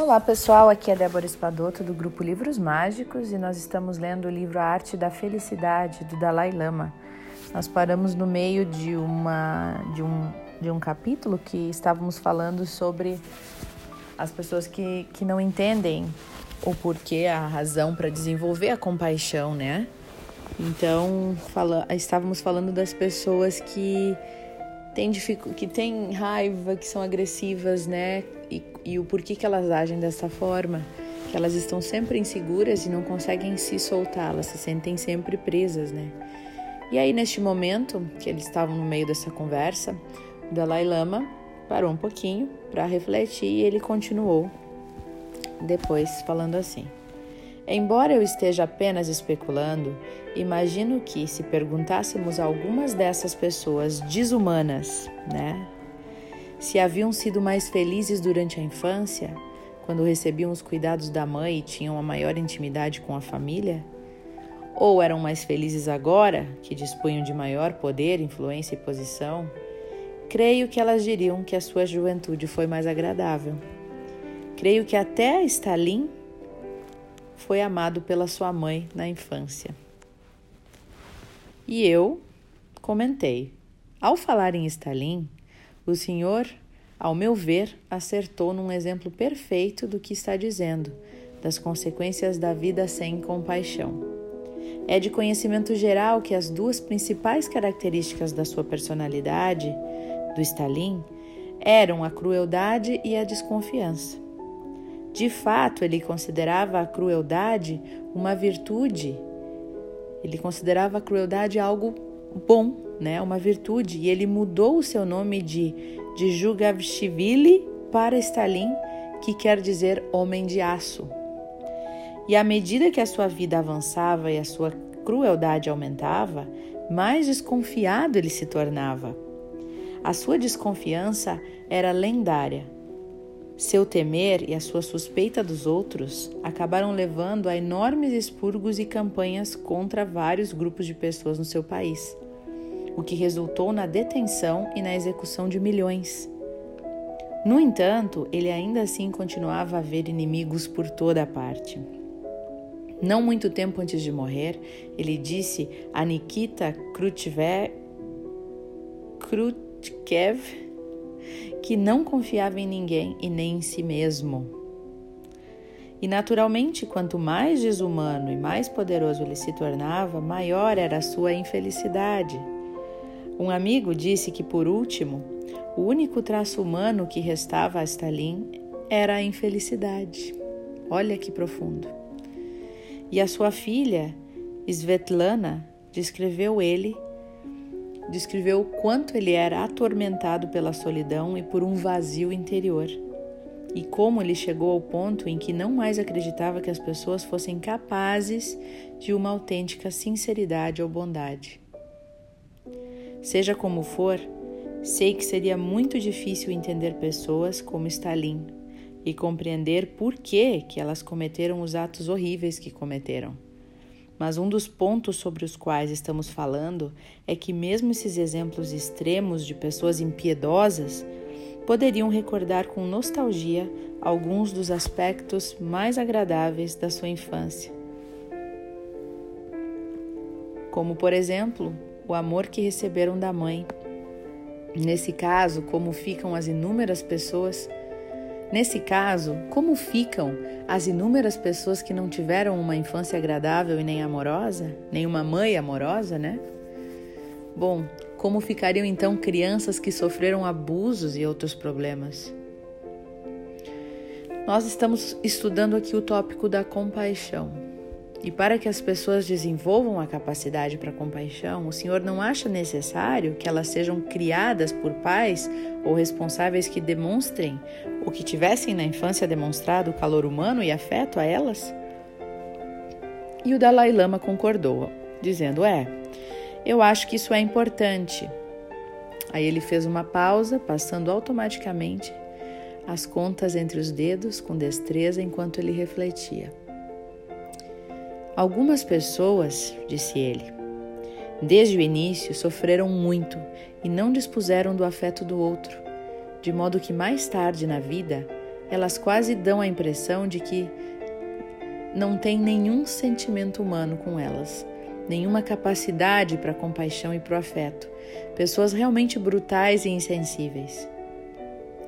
Olá pessoal, aqui é Débora Espadoto do grupo Livros Mágicos e nós estamos lendo o livro A Arte da Felicidade do Dalai Lama. Nós paramos no meio de, uma, de, um, de um capítulo que estávamos falando sobre as pessoas que, que não entendem o porquê, a razão para desenvolver a compaixão, né? Então, fala, estávamos falando das pessoas que têm, que têm raiva, que são agressivas, né? E, e o porquê que elas agem dessa forma. Que elas estão sempre inseguras e não conseguem se soltar, elas se sentem sempre presas, né? E aí, neste momento que eles estavam no meio dessa conversa, o Dalai Lama parou um pouquinho para refletir e ele continuou depois falando assim. Embora eu esteja apenas especulando, imagino que se perguntássemos a algumas dessas pessoas desumanas, né, se haviam sido mais felizes durante a infância, quando recebiam os cuidados da mãe e tinham uma maior intimidade com a família, ou eram mais felizes agora, que dispunham de maior poder, influência e posição, creio que elas diriam que a sua juventude foi mais agradável. Creio que até Stalin foi amado pela sua mãe na infância. E eu comentei: ao falar em Stalin, o senhor, ao meu ver, acertou num exemplo perfeito do que está dizendo, das consequências da vida sem compaixão. É de conhecimento geral que as duas principais características da sua personalidade, do Stalin, eram a crueldade e a desconfiança. De fato, ele considerava a crueldade uma virtude. Ele considerava a crueldade algo bom, né? Uma virtude. E ele mudou o seu nome de, de Jugavshvili para Stalin, que quer dizer homem de aço. E à medida que a sua vida avançava e a sua crueldade aumentava, mais desconfiado ele se tornava. A sua desconfiança era lendária seu temer e a sua suspeita dos outros acabaram levando a enormes expurgos e campanhas contra vários grupos de pessoas no seu país, o que resultou na detenção e na execução de milhões. No entanto, ele ainda assim continuava a ver inimigos por toda a parte. Não muito tempo antes de morrer, ele disse a Nikita Khrushchev que não confiava em ninguém e nem em si mesmo. E naturalmente, quanto mais desumano e mais poderoso ele se tornava, maior era a sua infelicidade. Um amigo disse que, por último, o único traço humano que restava a Stalin era a infelicidade. Olha que profundo. E a sua filha, Svetlana, descreveu ele descreveu o quanto ele era atormentado pela solidão e por um vazio interior, e como ele chegou ao ponto em que não mais acreditava que as pessoas fossem capazes de uma autêntica sinceridade ou bondade. Seja como for, sei que seria muito difícil entender pessoas como Stalin e compreender por que, que elas cometeram os atos horríveis que cometeram. Mas um dos pontos sobre os quais estamos falando é que, mesmo esses exemplos extremos de pessoas impiedosas, poderiam recordar com nostalgia alguns dos aspectos mais agradáveis da sua infância. Como, por exemplo, o amor que receberam da mãe. Nesse caso, como ficam as inúmeras pessoas Nesse caso, como ficam as inúmeras pessoas que não tiveram uma infância agradável e nem amorosa, nem uma mãe amorosa, né? Bom, como ficariam então crianças que sofreram abusos e outros problemas? Nós estamos estudando aqui o tópico da compaixão. E para que as pessoas desenvolvam a capacidade para compaixão, o Senhor não acha necessário que elas sejam criadas por pais ou responsáveis que demonstrem ou que tivessem na infância demonstrado calor humano e afeto a elas? E o Dalai Lama concordou, dizendo: É, eu acho que isso é importante. Aí ele fez uma pausa, passando automaticamente as contas entre os dedos com destreza enquanto ele refletia. Algumas pessoas, disse ele, desde o início sofreram muito e não dispuseram do afeto do outro, de modo que mais tarde na vida elas quase dão a impressão de que não tem nenhum sentimento humano com elas, nenhuma capacidade para compaixão e para o afeto. Pessoas realmente brutais e insensíveis.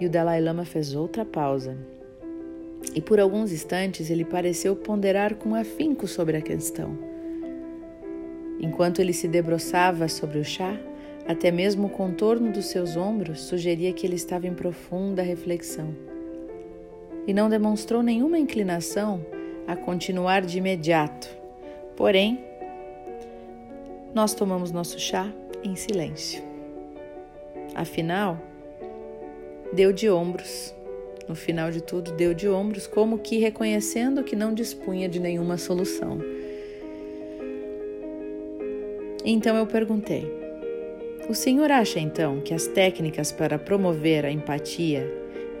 E o Dalai Lama fez outra pausa. E por alguns instantes ele pareceu ponderar com afinco sobre a questão. Enquanto ele se debruçava sobre o chá, até mesmo o contorno dos seus ombros sugeria que ele estava em profunda reflexão. E não demonstrou nenhuma inclinação a continuar de imediato. Porém, nós tomamos nosso chá em silêncio. Afinal, deu de ombros. No final de tudo, deu de ombros, como que reconhecendo que não dispunha de nenhuma solução. Então eu perguntei: O senhor acha então que as técnicas para promover a empatia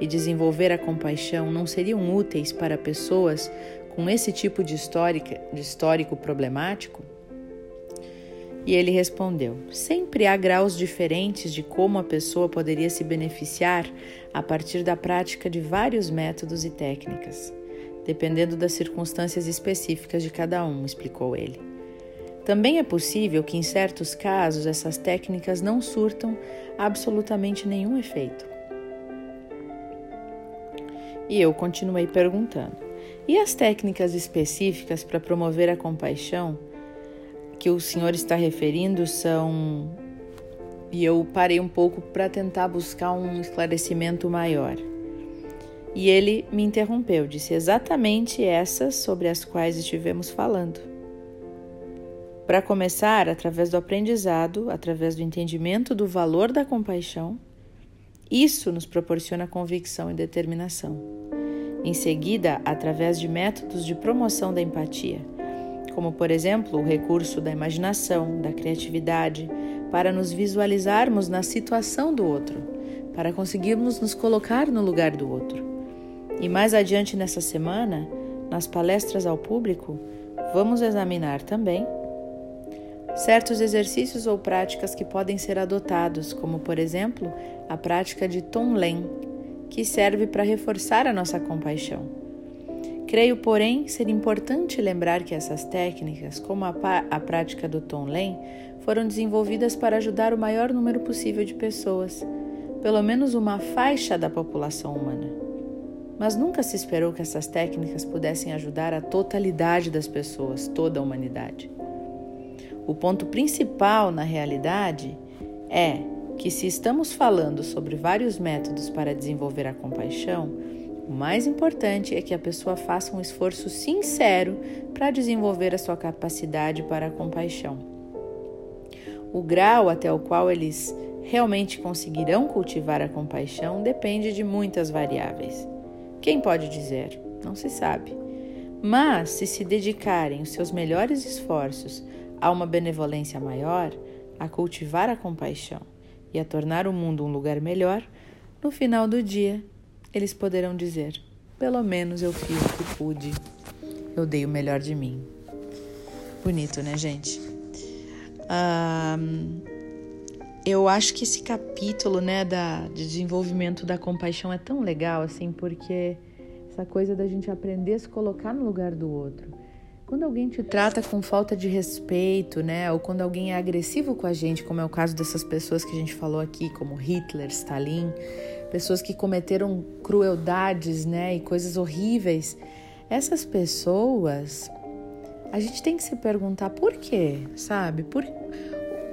e desenvolver a compaixão não seriam úteis para pessoas com esse tipo de, histórica, de histórico problemático? E ele respondeu: Sempre há graus diferentes de como a pessoa poderia se beneficiar a partir da prática de vários métodos e técnicas, dependendo das circunstâncias específicas de cada um, explicou ele. Também é possível que, em certos casos, essas técnicas não surtam absolutamente nenhum efeito. E eu continuei perguntando: e as técnicas específicas para promover a compaixão que o senhor está referindo são. E eu parei um pouco para tentar buscar um esclarecimento maior. E ele me interrompeu, disse exatamente essas sobre as quais estivemos falando. Para começar, através do aprendizado, através do entendimento do valor da compaixão, isso nos proporciona convicção e determinação. Em seguida, através de métodos de promoção da empatia, como por exemplo o recurso da imaginação, da criatividade, para nos visualizarmos na situação do outro, para conseguirmos nos colocar no lugar do outro. E mais adiante nessa semana, nas palestras ao público, vamos examinar também certos exercícios ou práticas que podem ser adotados, como por exemplo a prática de Tonglen, que serve para reforçar a nossa compaixão. Creio, porém, ser importante lembrar que essas técnicas, como a, a prática do Tonglen, foram desenvolvidas para ajudar o maior número possível de pessoas, pelo menos uma faixa da população humana. Mas nunca se esperou que essas técnicas pudessem ajudar a totalidade das pessoas, toda a humanidade. O ponto principal, na realidade, é que se estamos falando sobre vários métodos para desenvolver a compaixão, o mais importante é que a pessoa faça um esforço sincero para desenvolver a sua capacidade para a compaixão. O grau até o qual eles realmente conseguirão cultivar a compaixão depende de muitas variáveis. Quem pode dizer? Não se sabe. Mas, se se dedicarem os seus melhores esforços a uma benevolência maior, a cultivar a compaixão e a tornar o mundo um lugar melhor, no final do dia eles poderão dizer: pelo menos eu fiz o que pude, eu dei o melhor de mim. Bonito, né, gente? Eu acho que esse capítulo, né, da, de desenvolvimento da compaixão é tão legal, assim, porque essa coisa da gente aprender a se colocar no lugar do outro. Quando alguém te trata com falta de respeito, né, ou quando alguém é agressivo com a gente, como é o caso dessas pessoas que a gente falou aqui, como Hitler, Stalin, pessoas que cometeram crueldades, né, e coisas horríveis, essas pessoas, a gente tem que se perguntar por quê, sabe? Por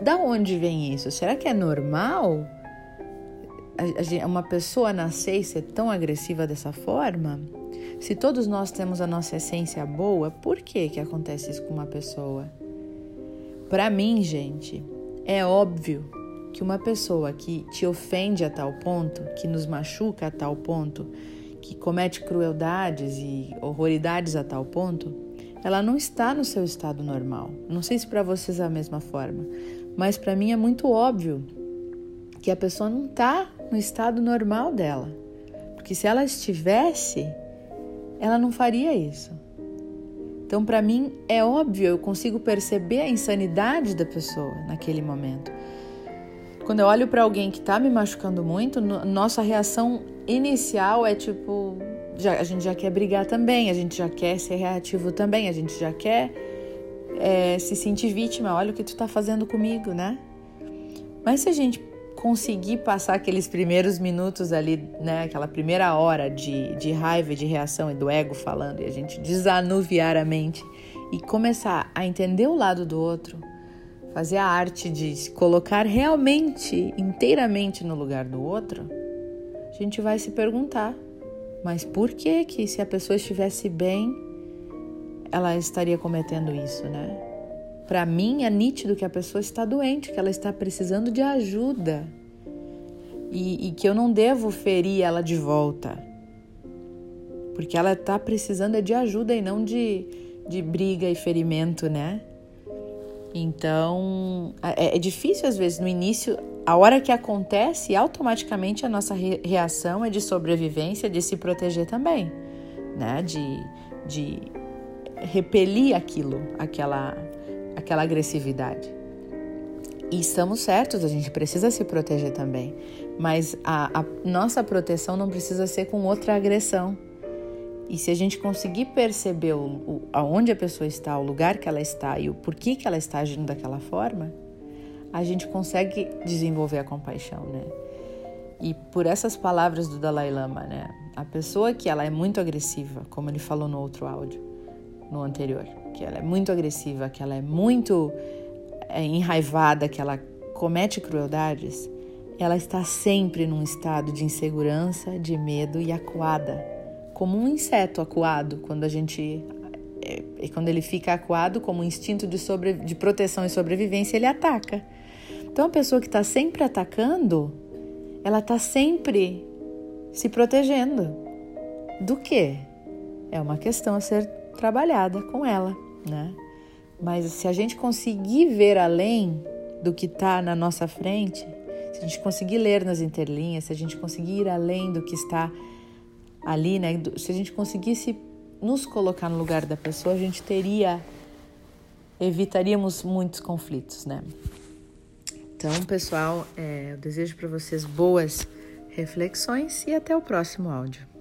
da onde vem isso? Será que é normal uma pessoa nascer e ser tão agressiva dessa forma? Se todos nós temos a nossa essência boa, por que que acontece isso com uma pessoa? Para mim, gente, é óbvio que uma pessoa que te ofende a tal ponto, que nos machuca a tal ponto, que comete crueldades e horroridades a tal ponto, ela não está no seu estado normal. Não sei se para vocês é a mesma forma, mas para mim é muito óbvio que a pessoa não está no estado normal dela. Porque se ela estivesse, ela não faria isso. Então, para mim, é óbvio, eu consigo perceber a insanidade da pessoa naquele momento. Quando eu olho para alguém que está me machucando muito, nossa reação inicial é tipo: já, a gente já quer brigar também, a gente já quer ser reativo também, a gente já quer é, se sentir vítima. Olha o que tu tá fazendo comigo, né? Mas se a gente conseguir passar aqueles primeiros minutos ali, né, aquela primeira hora de, de raiva, de reação e do ego falando, e a gente desanuviar a mente e começar a entender o lado do outro, fazer a arte de se colocar realmente, inteiramente no lugar do outro, a gente vai se perguntar: mas por que que se a pessoa estivesse bem, ela estaria cometendo isso, né? Para mim é nítido que a pessoa está doente, que ela está precisando de ajuda e, e que eu não devo ferir ela de volta, porque ela está precisando de ajuda e não de, de briga e ferimento, né? Então é, é difícil às vezes no início a hora que acontece, automaticamente a nossa reação é de sobrevivência, de se proteger também, né? De, de repelir aquilo, aquela, aquela agressividade. E estamos certos, a gente precisa se proteger também, mas a, a nossa proteção não precisa ser com outra agressão. E se a gente conseguir perceber o, o, aonde a pessoa está, o lugar que ela está e o porquê que ela está agindo daquela forma, a gente consegue desenvolver a compaixão, né? E por essas palavras do Dalai Lama, né? A pessoa que ela é muito agressiva, como ele falou no outro áudio, no anterior, que ela é muito agressiva, que ela é muito é, enraivada, que ela comete crueldades, ela está sempre num estado de insegurança, de medo e acuada, como um inseto acuado quando a gente é, quando ele fica acuado como um instinto de, sobre, de proteção e sobrevivência, ele ataca. Então, a pessoa que está sempre atacando, ela está sempre se protegendo. Do que? É uma questão a ser trabalhada com ela, né? Mas se a gente conseguir ver além do que está na nossa frente, se a gente conseguir ler nas interlinhas, se a gente conseguir ir além do que está ali, né? Se a gente conseguisse nos colocar no lugar da pessoa, a gente teria evitaríamos muitos conflitos, né? Então, pessoal, é, eu desejo para vocês boas reflexões e até o próximo áudio.